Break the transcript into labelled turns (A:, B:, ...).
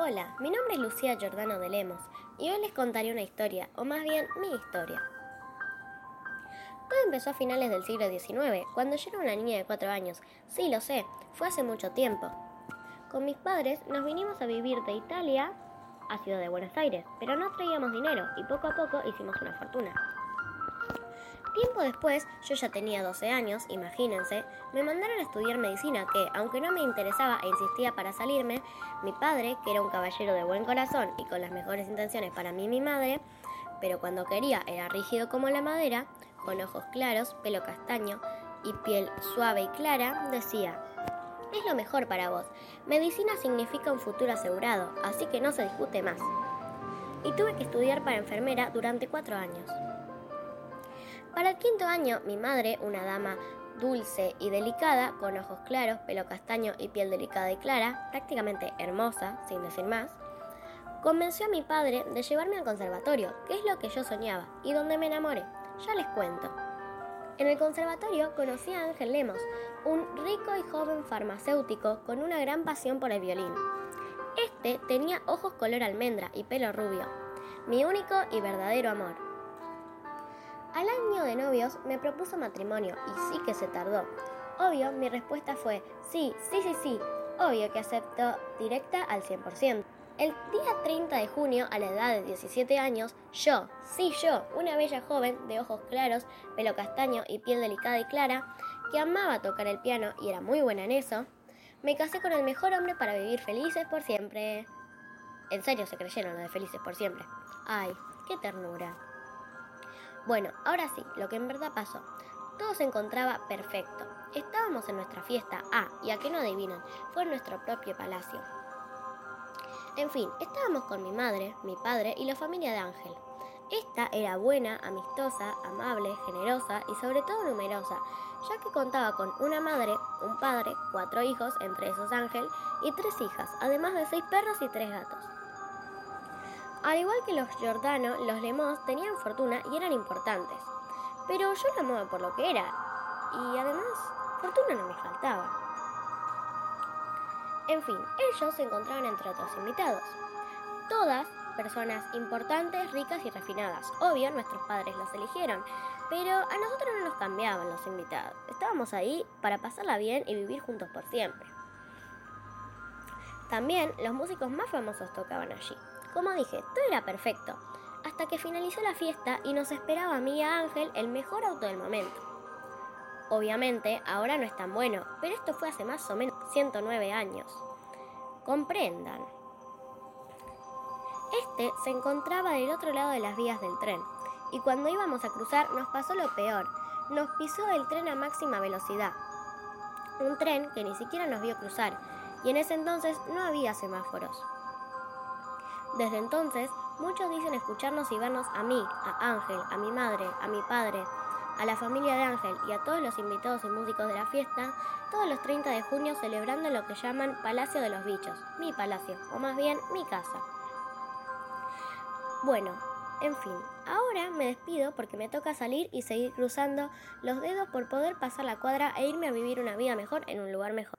A: Hola, mi nombre es Lucía Giordano de Lemos y hoy les contaré una historia, o más bien mi historia. Todo empezó a finales del siglo XIX, cuando yo era una niña de 4 años. Sí, lo sé, fue hace mucho tiempo. Con mis padres nos vinimos a vivir de Italia a Ciudad de Buenos Aires, pero no traíamos dinero y poco a poco hicimos una fortuna. Tiempo después, yo ya tenía 12 años, imagínense, me mandaron a estudiar medicina que, aunque no me interesaba e insistía para salirme, mi padre, que era un caballero de buen corazón y con las mejores intenciones para mí y mi madre, pero cuando quería era rígido como la madera, con ojos claros, pelo castaño y piel suave y clara, decía, es lo mejor para vos. Medicina significa un futuro asegurado, así que no se discute más. Y tuve que estudiar para enfermera durante cuatro años. Para el quinto año, mi madre, una dama dulce y delicada, con ojos claros, pelo castaño y piel delicada y clara, prácticamente hermosa, sin decir más, convenció a mi padre de llevarme al conservatorio, que es lo que yo soñaba, y donde me enamoré. Ya les cuento. En el conservatorio conocí a Ángel Lemos, un rico y joven farmacéutico con una gran pasión por el violín. Este tenía ojos color almendra y pelo rubio, mi único y verdadero amor. Al año de novios me propuso matrimonio y sí que se tardó. Obvio, mi respuesta fue sí, sí, sí, sí. Obvio que acepto directa al 100%. El día 30 de junio, a la edad de 17 años, yo, sí yo, una bella joven de ojos claros, pelo castaño y piel delicada y clara, que amaba tocar el piano y era muy buena en eso, me casé con el mejor hombre para vivir felices por siempre. En serio se creyeron lo de felices por siempre. Ay, qué ternura. Bueno, ahora sí, lo que en verdad pasó. Todo se encontraba perfecto. Estábamos en nuestra fiesta. Ah, y a que no adivinan, fue en nuestro propio palacio. En fin, estábamos con mi madre, mi padre y la familia de Ángel. Esta era buena, amistosa, amable, generosa y sobre todo numerosa, ya que contaba con una madre, un padre, cuatro hijos, entre esos Ángel, y tres hijas, además de seis perros y tres gatos. Al igual que los Giordano, los Lemos tenían fortuna y eran importantes. Pero yo la amaba por lo que era. Y además, fortuna no me faltaba. En fin, ellos se encontraban entre otros invitados. Todas personas importantes, ricas y refinadas. Obvio, nuestros padres los eligieron, pero a nosotros no nos cambiaban los invitados. Estábamos ahí para pasarla bien y vivir juntos por siempre. También los músicos más famosos tocaban allí. Como dije, todo era perfecto, hasta que finalizó la fiesta y nos esperaba a mí y a Ángel el mejor auto del momento. Obviamente, ahora no es tan bueno, pero esto fue hace más o menos 109 años. Comprendan. Este se encontraba del otro lado de las vías del tren, y cuando íbamos a cruzar nos pasó lo peor. Nos pisó el tren a máxima velocidad. Un tren que ni siquiera nos vio cruzar, y en ese entonces no había semáforos. Desde entonces, muchos dicen escucharnos y vernos a mí, a Ángel, a mi madre, a mi padre, a la familia de Ángel y a todos los invitados y músicos de la fiesta, todos los 30 de junio celebrando lo que llaman Palacio de los Bichos, mi palacio, o más bien mi casa. Bueno, en fin, ahora me despido porque me toca salir y seguir cruzando los dedos por poder pasar la cuadra e irme a vivir una vida mejor en un lugar mejor.